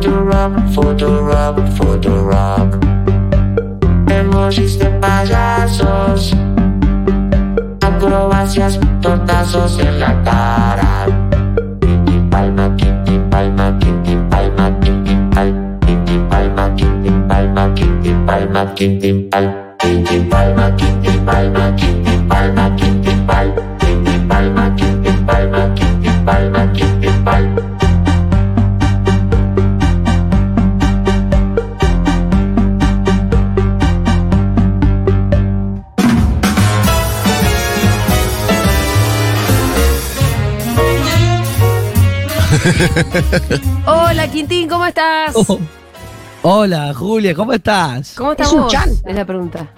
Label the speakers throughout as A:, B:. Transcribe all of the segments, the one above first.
A: Futurock, Futurock, Futurock. Emojis de payasos. Acrobacias, tortazos en la cara. Palma, palma, palma, palma, palma, palma, palma, palma, tintin palma, tintin pal.
B: Hola, Quintín, ¿cómo estás?
C: Oh. Hola, Julia, ¿cómo estás?
B: ¿Cómo estás vos? Es la pregunta.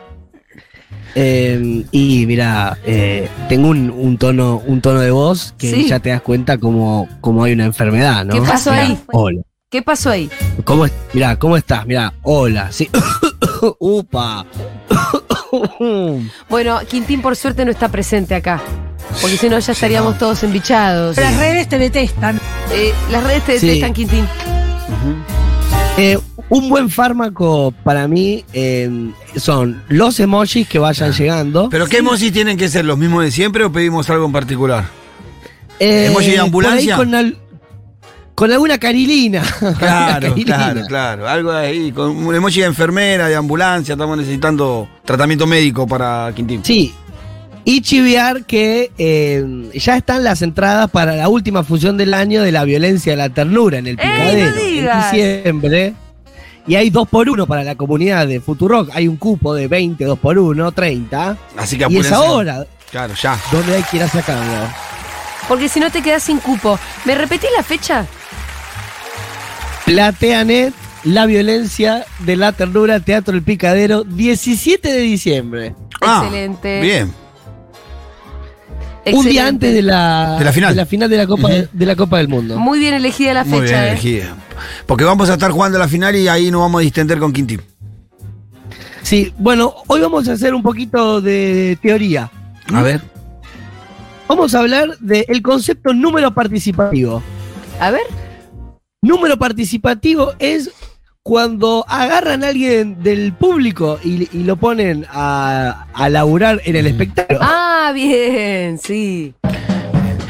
C: Eh, y mira, eh, tengo un, un tono, un tono de voz que
B: Sí.
C: ya te das cuenta como, como hay una enfermedad, ¿no?
B: ¿Qué pasó
C: Mirá,
B: ahí?
C: Hola.
B: ¿Qué pasó ahí?
C: ¿Cómo, es- mirá, ¿cómo estás? Mira, hola, sí. Upa.
B: Bueno, Quintín por suerte no está presente acá. Porque si no ya estaríamos todos embichados.
D: Las redes te detestan.
B: Eh, las redes te
C: Sí.
B: detestan, Quintín.
C: Eh, un buen fármaco para mí eh, son los emojis que vayan llegando.
E: ¿Pero qué emojis tienen que ser? ¿Los mismos de siempre o pedimos algo en particular?
C: Eh,
E: emoji de ambulancia.
C: por ahí Con, al- con alguna carilina.
E: Claro,
C: Carilina.
E: claro, claro. Algo ahí, con un emoji de enfermera, de ambulancia, estamos necesitando tratamiento médico para Quintín.
C: Sí. Y chivear que eh, ya están las entradas para la última función del año de la violencia de la ternura en el
B: ¡Ey, no
C: Picadero. en diciembre. Y hay dos por uno para la comunidad de Futurock. Hay un cupo de 20, dos por uno, 30.
E: Así
C: Y
E: que
C: es
E: apúrense.
C: ahora
E: Claro, ya.
C: donde hay que ir a sacarlo.
B: Porque si no te quedas sin cupo. ¿Me repetís la fecha?
C: Plateanet, la violencia de la ternura, Teatro El Picadero, 17 de diciembre.
E: Ah,
B: Excelente.
E: Bien.
C: Un día antes de la,
E: De la final.
C: de la Copa, de la Copa del Mundo.
B: Muy bien elegida la fecha,
E: Muy bien
B: ¿eh?
E: elegida. Porque vamos a estar jugando la final y ahí nos vamos a distender con Quintín.
C: Sí, bueno, hoy vamos a hacer un poquito de teoría.
E: A ver.
C: Vamos a hablar del concepto número participativo.
B: A ver.
C: Número participativo es cuando agarran a alguien del público y, y lo ponen a, a laburar en el espectáculo.
B: Ah, bien, sí.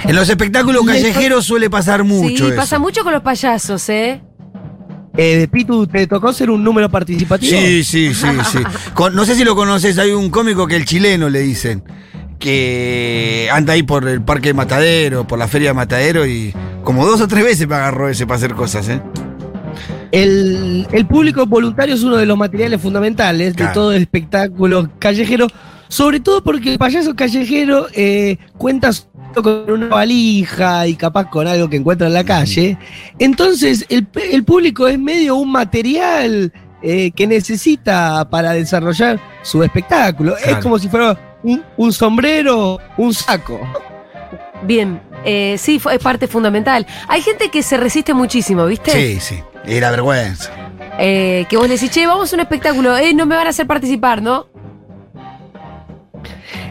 E: En los espectáculos callejeros suele pasar mucho
B: sí,
E: eso.
B: pasa mucho con los payasos, ¿eh?
C: Eh, Pitu, ¿te tocó ser un número participativo?
E: Sí, sí, sí, sí. Con- no sé si lo conoces, hay un cómico que el chileno le dicen, que anda ahí por el parque de Matadero, por la feria de Matadero y como dos o tres veces me agarró ese para hacer cosas, ¿eh?
C: El, el público voluntario es uno de los materiales fundamentales
E: Claro.
C: de todo el espectáculo callejero, sobre todo porque el payaso callejero eh, cuenta con una valija y capaz con algo que encuentra en la calle. Entonces, el, público es medio un material eh, que necesita para desarrollar su espectáculo. Es como si fuera un, un sombrero, un saco.
B: Bien. Eh, sí, fue- es parte fundamental. Hay gente que se resiste muchísimo, ¿viste?
E: Sí, sí. Y la vergüenza.
B: Eh, que vos le decís, che, vamos a un espectáculo, eh, no me van a hacer participar, ¿no?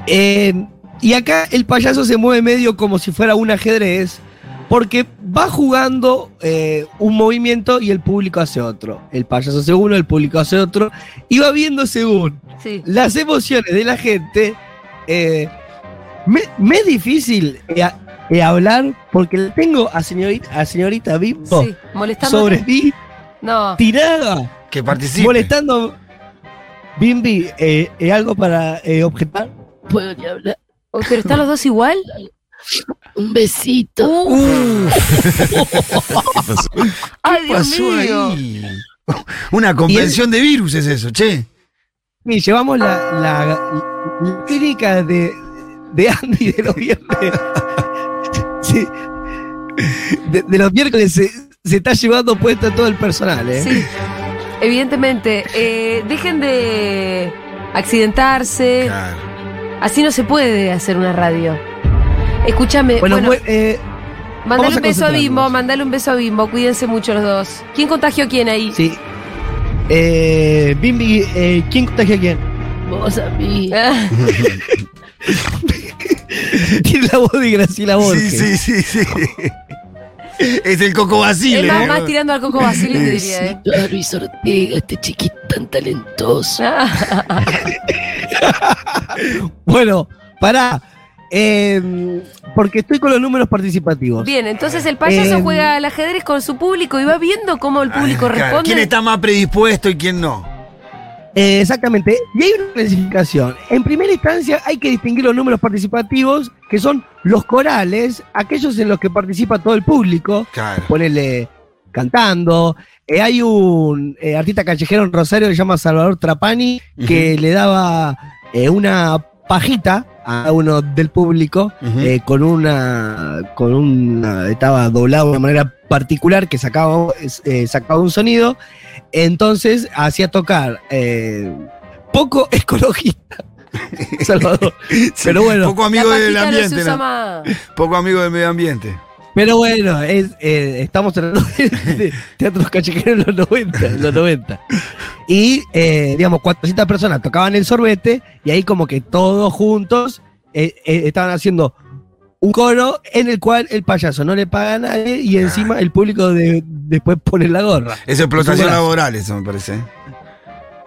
C: Eh, y acá el payaso se mueve medio como si fuera un ajedrez, porque va jugando eh, un movimiento y el público hace otro. El payaso hace uno, el público hace otro, y va viendo según
B: Sí.
C: las emociones de la gente. eh, me, me es difícil eh, eh, hablar porque le tengo a señorita, a señorita Bimbo
B: Sí,
C: sobre mí
B: No.
C: tirada,
E: Que participe.
C: molestando. Bimbi, eh, eh, ¿algo para eh, objetar?
F: ¿Puedo ni hablar?
B: Uy, pero están los dos igual.
F: Un besito.
B: Uh, Ay, Dios
E: pasó
B: mío.
E: ahí? Una convención de virus es eso, che.
C: Sí, llevamos la, la, la clínica de, de Andy de los viernes. Sí. De, de los miércoles se, se está llevando puesta todo el personal, ¿eh?
B: Sí. Evidentemente, eh, dejen de accidentarse.
E: Claro.
B: Así no se puede hacer una radio. Escúchame,
C: Bueno,
B: bueno,
C: mu- eh,
B: mandale un beso a. Bimbo, mandale un beso a Bimbo, cuídense mucho los dos. ¿Quién contagió a quién ahí?
C: sí. Eh, Bimbi, eh, ¿quién contagia a quién?
F: Vos a mí.
B: Ah,
C: Tiene la voz de Graciela Borges.
E: Sí, sí, sí, sí. Es el Coco Basile.
B: es más, tirando al Coco Basile, te diría, ¿eh?
F: A Luis Ortega, este chiquito tan talentoso.
C: Bueno, pará. Eh, porque estoy con los números participativos.
B: Bien, entonces el payaso
C: Eh,
B: juega al ajedrez con su público y va viendo cómo el público
E: claro.
B: responde.
E: ¿Quién está más predispuesto y quién no?
C: Eh, exactamente. Y hay una clasificación. En primera instancia hay que distinguir los números participativos, que son los corales, aquellos en los que participa todo el público.
E: Claro.
C: Ponele cantando. Eh, hay un eh, artista callejero en Rosario que se llama Salvador Trapani, que le daba una pajita a uno del público eh, con una con una estaba doblado de una manera particular que sacaba eh, sacaba un sonido. Entonces hacía tocar eh, poco ecologista Salvador. Pero bueno.
E: Poco
B: La
E: amigo del ambiente. Poco amigo del medio ambiente.
C: Pero bueno es, eh, estamos tratando de, teatros callejeros en los 90 en los 90 y eh, digamos 400 personas tocaban el sorbete y ahí como que todos juntos eh, eh, estaban haciendo un coro en el cual el payaso no le paga a nadie y encima el público de- después pone la gorra.
E: Es explotación laboral, eso me parece.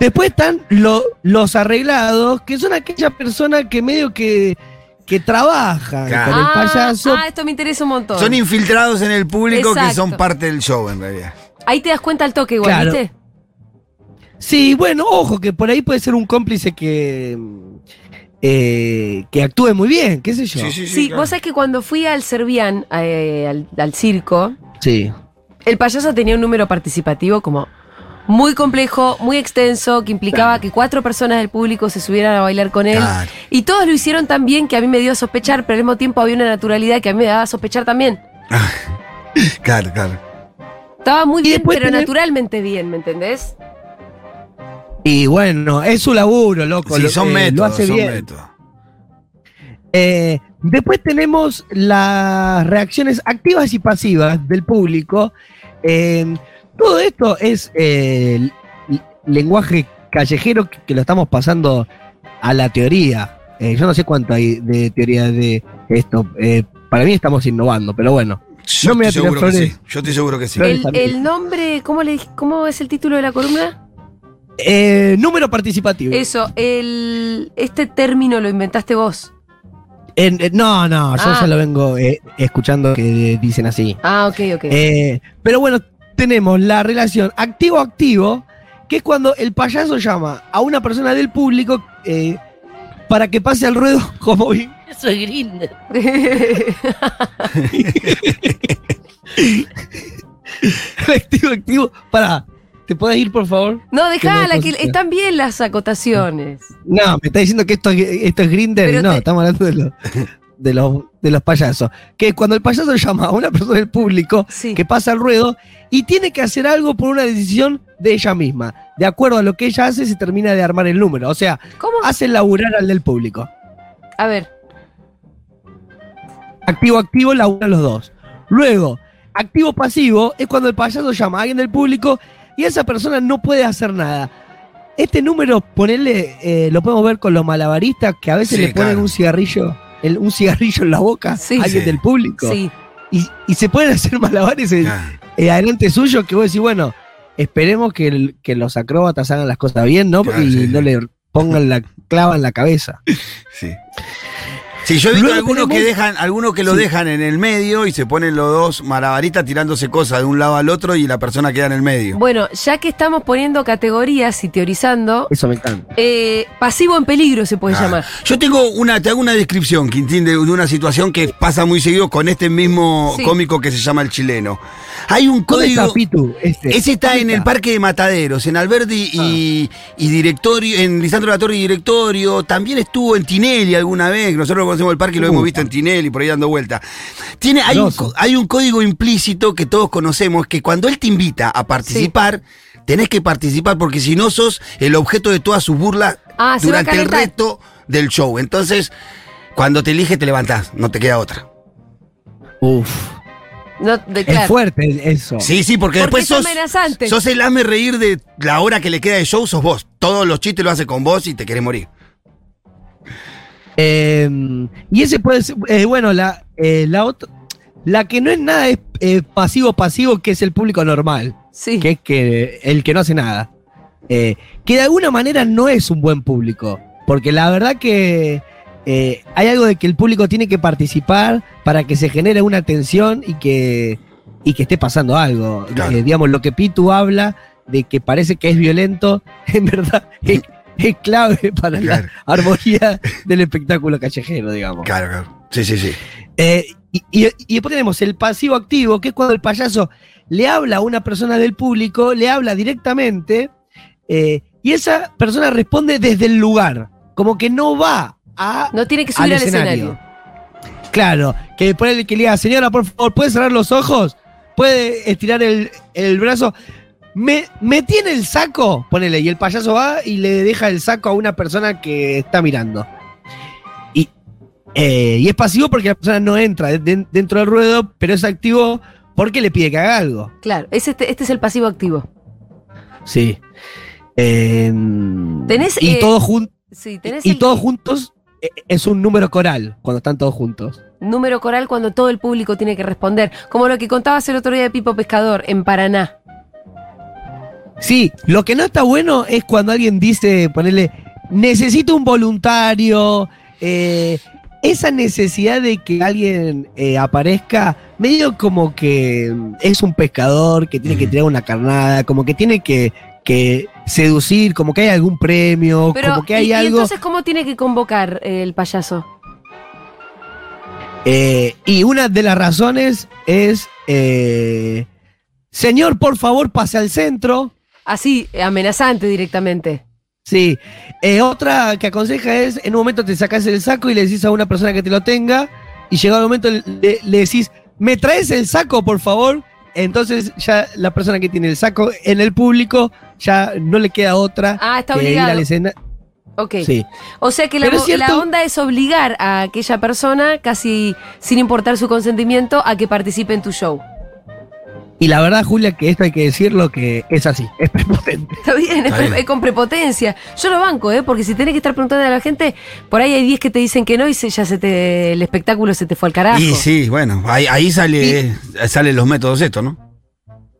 C: Después están lo- los arreglados, que son aquellas personas que medio que, que trabajan
E: Claro.
C: con el
B: Ah,
C: payaso.
B: ah, esto me interesa un montón.
E: Son infiltrados en el público que son parte del show, en realidad.
B: Ahí te das cuenta al toque igual,
C: Claro.
B: ¿viste?
C: Sí, bueno, ojo, que por ahí puede ser un cómplice que, eh, que actúe muy bien, qué sé yo.
B: Sí, vos sabés que cuando fui al Servian, eh, al, al circo,
C: Sí.
B: el payaso tenía un número participativo como muy complejo, muy extenso, que implicaba que cuatro personas del público se subieran a bailar con él.
E: Claro.
B: Y todos lo hicieron tan bien que a mí me dio a sospechar, pero al mismo tiempo había una naturalidad que a mí me daba a sospechar también.
E: Claro, claro.
B: Estaba muy
C: Y
B: bien, pero
C: tenés-
B: naturalmente bien, ¿me entendés?
C: Y bueno, es su laburo, loco.
E: Sí,
C: lo,
E: son
C: eh,
E: métodos,
C: lo hace
E: son
C: bien.
E: métodos.
C: Eh, después tenemos las reacciones activas y pasivas del público. Eh, todo esto es eh, lenguaje callejero que, que lo estamos pasando a la teoría. Eh, yo no sé cuánto hay de teoría de esto. Eh, para mí estamos innovando, pero bueno.
E: Yo
C: No me
E: estoy seguro que sí. Yo estoy seguro que sí.
B: El, nombre, ¿cómo, le, ¿cómo es el título de la columna?
C: Eh, número participativo.
B: Eso, el, este término lo inventaste vos.
C: En- en- no, no, yo
B: Ah.
C: ya lo vengo eh, escuchando que dicen así.
B: Ah, ok, ok.
C: Eh, pero bueno, tenemos la relación activo-activo, que es cuando el payaso llama a una persona del público eh, para que pase al ruedo como vi-
F: Eso es Grindr.
C: activo-activo. Para, ¿te puedes ir, por favor?
B: no,
C: Que no
B: dejala, que
C: consiga.
B: están bien las acotaciones.
C: No, me está diciendo que esto, es- esto es Grinder no,
B: te-
C: estamos hablando de los, de, los, de los payasos. Que cuando el payaso llama a una persona del público
B: Sí.
C: que pasa al ruedo y tiene que hacer algo por una decisión de ella misma. De acuerdo a lo que ella hace, se termina de armar el número. O sea,
B: ¿Cómo?
C: hace laburar al del público.
B: A ver,
C: Activo, activo, laburan los dos. Luego, activo, pasivo, es cuando el payaso llama a alguien del público y esa persona no puede hacer nada. Este número, ponerle, eh, lo podemos ver con los malabaristas que a veces
E: Sí,
C: le ponen
E: claro.
C: un cigarrillo, el- un cigarrillo en la boca
B: Sí.
C: a alguien
E: Sí.
C: del público.
B: sí.
C: Y, y se pueden hacer malabares en-
E: Ah,
C: eh, adelante suyo que vos decís, bueno, esperemos que, el- que los acróbatas hagan las cosas bien, ¿no?
E: Claro,
C: y
E: sí,
C: no
E: sí.
C: le pongan la clava en la cabeza.
E: sí. Sí, yo he visto algunos que dejan, algunos que lo
C: Sí.
E: dejan en el medio y se ponen los dos malabaristas tirándose cosas de un lado al otro y la persona queda en el medio.
B: Bueno, ya que estamos poniendo categorías y teorizando,
C: Eso me encanta.
B: eh, pasivo en peligro se puede
E: Ah.
B: llamar.
E: Yo tengo una, te hago una descripción, Quintín, de, de una situación que pasa muy seguido con este mismo
B: Sí.
E: cómico que se llama El Chileno. Hay un
C: ¿Dónde
E: código.
C: está Pitu? Este?
E: Ese está
C: ¿Dónde
E: en el Parque de Mataderos, en Alberdi y, y directorio, en Lisandro La Torre y directorio. También estuvo en Tinelli alguna vez. Nosotros conocemos el parque y lo hemos visto en Tinelli, por ahí dando vuelta. Tiene, hay, un, hay un código implícito que todos conocemos, que cuando él te invita a participar, tenés que participar porque si no sos el objeto de todas sus burlas
B: Ah,
E: durante el resto del show. Entonces, cuando te elige te levantás, no te queda otra.
C: Uf.
B: No, de,
C: Es fuerte eso.
E: Sí, sí, porque,
B: Porque
E: después
B: es
E: sos,
B: amenazante.
E: sos el hazme reír de la hora que le queda de show, sos vos. Todos los chistes lo hace con vos y te querés morir.
C: Eh, y ese puede ser, eh, bueno, la, eh, la otra, la que no es nada es eh, pasivo-pasivo, que es el público normal,
B: Sí.
C: que es que el que no hace nada. Eh, que de alguna manera no es un buen público, porque la verdad que eh, hay algo de que el público tiene que participar para que se genere una tensión y que, y que esté pasando algo.
E: Claro.
C: Eh, digamos, lo que Pitu habla de que parece que es violento, en verdad es, es clave para
E: Claro.
C: la armonía del espectáculo callejero, digamos.
E: Claro, claro. Sí, sí, sí.
C: Eh, y, y- y después tenemos el pasivo activo, que es cuando el payaso le habla a una persona del público, le habla directamente, eh, y esa persona responde desde el lugar, como que no va a...
B: No tiene que
C: al
B: subir al escenario.
C: Claro, que el que le diga, señora, por favor, ¿puede cerrar los ojos? ¿Puede estirar el, el brazo? ¿Me, ¿Me tiene el saco? Ponele, y el payaso va y le deja el saco a una persona que está mirando. Y, eh, y es pasivo porque la persona no entra de- de- dentro del ruedo, pero es activo porque le pide que haga algo.
B: Claro, es este, este es el pasivo activo.
C: Sí. Eh,
B: Tenés,
C: y
B: eh,
C: todos jun-
B: Sí, tenés
C: y
B: el
C: todos juntos es un número coral cuando están todos juntos.
B: número coral cuando todo el público tiene que responder. Como lo que contabas el otro día de Pipo Pescador en Paraná.
C: Sí, lo que no está bueno es cuando alguien dice, ponerle, necesito un voluntario, eh, esa necesidad de que alguien eh, aparezca, medio como que es un pescador que tiene que tirar una carnada, como que tiene que, que seducir, como que hay algún premio,
B: Pero,
C: como que hay
B: y, y
C: algo.
B: entonces, ¿cómo tiene que convocar eh, el payaso?
C: Eh, y una de las razones es, eh, señor, por favor, pase al centro.
B: Así, amenazante directamente.
C: Sí. Eh, otra que aconseja es, en un momento te sacas el saco y le decís a una persona que te lo tenga, y llegado el momento le, le decís, ¿me traes el saco, por favor? Entonces ya la persona que tiene el saco en el público ya no le queda otra
B: Ah, está
C: que ir
B: obligado.
C: al escena.
B: Ok.
C: Sí.
B: O sea que la, la onda es obligar a aquella persona, casi sin importar su consentimiento, a que participe en tu show.
C: Y la verdad, Julia, que esto hay que decirlo que es así, es prepotente.
B: Está bien, es, pre- con prepotencia. Yo lo banco, ¿eh? Porque si tenés que estar preguntando a la gente, por ahí hay 10 que te dicen que no y se- ya se te, el espectáculo se te fue al carajo.
E: Y sí, bueno, ahí, ahí sale, salen los métodos estos, ¿no?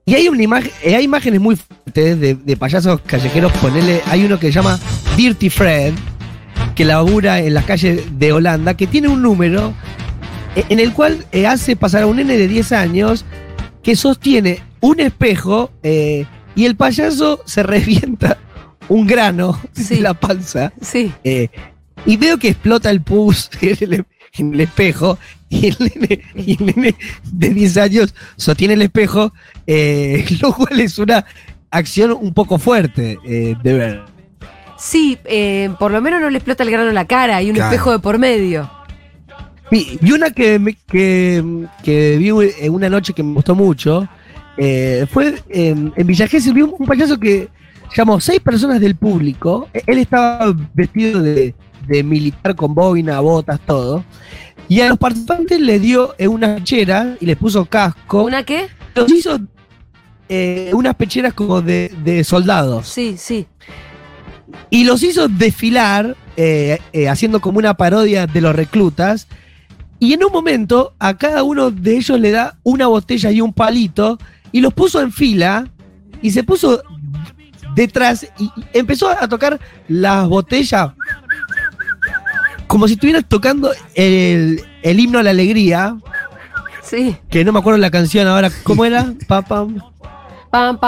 C: Y hay una imagen, eh, hay imágenes muy fuertes de, de payasos callejeros, ponele, hay uno que se llama Dirty Fred, que labura en las calles de Holanda, que tiene un número eh, en el cual eh, hace pasar a un nene de 10 años que sostiene un espejo eh, y el payaso se revienta un grano
B: Sí.
C: en la panza
B: Sí.
C: eh, y veo que explota el pus en el, en el espejo y el, nene, y el nene de 10 años sostiene el espejo, eh, lo cual es una acción un poco fuerte eh, de ver.
B: Sí, eh, por lo menos no le explota el grano en la cara, hay un
E: Claro.
B: espejo de por medio.
C: Y, una que, que, que vi en una noche que me gustó mucho eh, fue en, en Villa Gesell, vi un, un payaso que llamó seis personas del público. E- Él estaba vestido de, de militar con boina, botas, todo. Y a los participantes les dio eh, una pechera y les puso casco.
B: ¿Una qué?
C: Los hizo eh, unas pecheras como de, de soldados.
B: Sí, sí.
C: Y los hizo desfilar, eh, eh, haciendo como una parodia de los reclutas. Y en un momento, a cada uno de ellos le da una botella y un palito. Y los puso en fila. Y se puso detrás. Y empezó a tocar las botellas. Como si estuvieras tocando el, el himno a la alegría.
B: Sí.
C: Que no me acuerdo la canción ahora. ¿Cómo era? Pa, pam.
B: Pam, pam,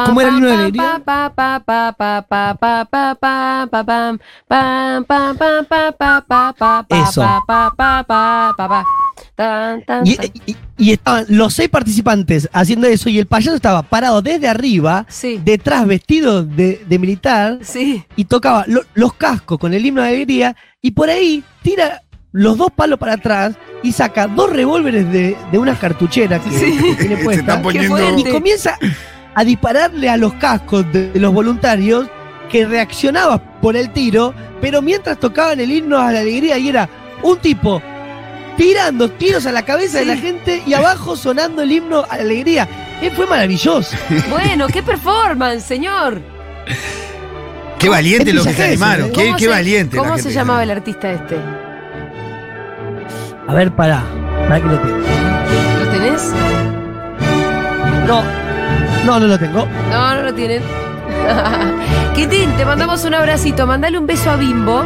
C: ¿Cómo era el himno de alegría? Eso. Y, estaban los seis participantes haciendo eso y el payaso estaba parado desde arriba, detrás vestido de, militar, y tocaba los cascos con el himno de alegría y por ahí tira los dos palos para atrás y saca dos revólveres de, de unas cartucheras que, tiene
B: puesta,
C: y comienza a dispararle a los cascos de, de los voluntarios que reaccionaba por el tiro, pero mientras tocaban el himno a la alegría y era un tipo tirando tiros a la cabeza de la gente y abajo sonando el himno a la alegría. Eh, fue maravilloso.
B: Bueno, qué performance, señor.
E: Qué valiente los que se animaron. Qué,
B: ¿Cómo
E: qué
B: se-
E: valiente.
B: ¿Cómo se llamaba el artista este?
C: A ver, pará. Pará que lo tengo.
B: ¿Lo tenés?
C: No, no, no lo tengo.
B: No, no lo tienen. Quintín, te mandamos un abracito. Mandale un beso a Bimbo.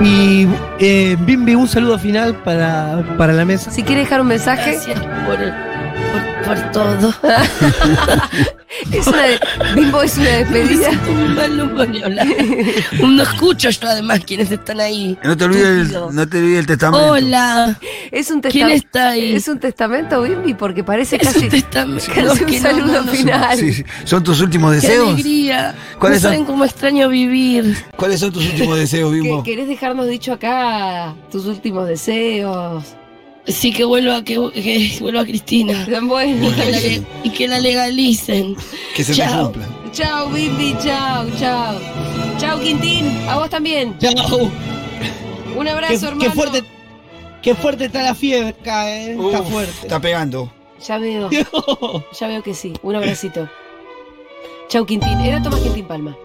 C: Y eh, Bimbi, un saludo final para, para la mesa.
B: Si quiere dejar un mensaje.
F: Gracias por, por, por todo.
B: Es una de- Bimbo es una despedida.
F: no puedo ni hablar. No escucho yo además quienes están ahí.
E: No te olvides el, no te olvides el testamento.
F: Hola.
B: Es un
F: ¿Quién
B: testamento.
F: está ahí?
B: Es un testamento, Bimbi, porque parece
F: Es
B: casi,
F: un testamento.
B: casi un saludo
F: no, no,
B: final.
E: Sí, sí. ¿Son tus últimos
F: Qué
E: deseos?
F: alegría.
E: ¿Cuáles
F: no
E: son?
F: saben cómo extraño vivir.
E: ¿Cuáles son tus últimos deseos,
B: ¿Qué-
E: Bimbo?
B: ¿Querés dejarnos dicho acá tus últimos deseos?
F: Sí, que vuelva, que, que vuelva Cristina.
B: Bueno,
F: Y que, la, y que la legalicen.
E: Que se
F: Chao.
E: cumplan.
B: chao, Bimbi, chao, chao. Chao, Quintín. A vos también.
C: Chao.
B: Un
C: Qué,
B: abrazo, hermano.
C: qué fuerte, qué fuerte está la fiebre acá, eh. está fuerte.
E: Está pegando.
B: Ya veo, ya veo que sí. Un abracito. Chau, Quintín. Era Tomás Quintín Palma.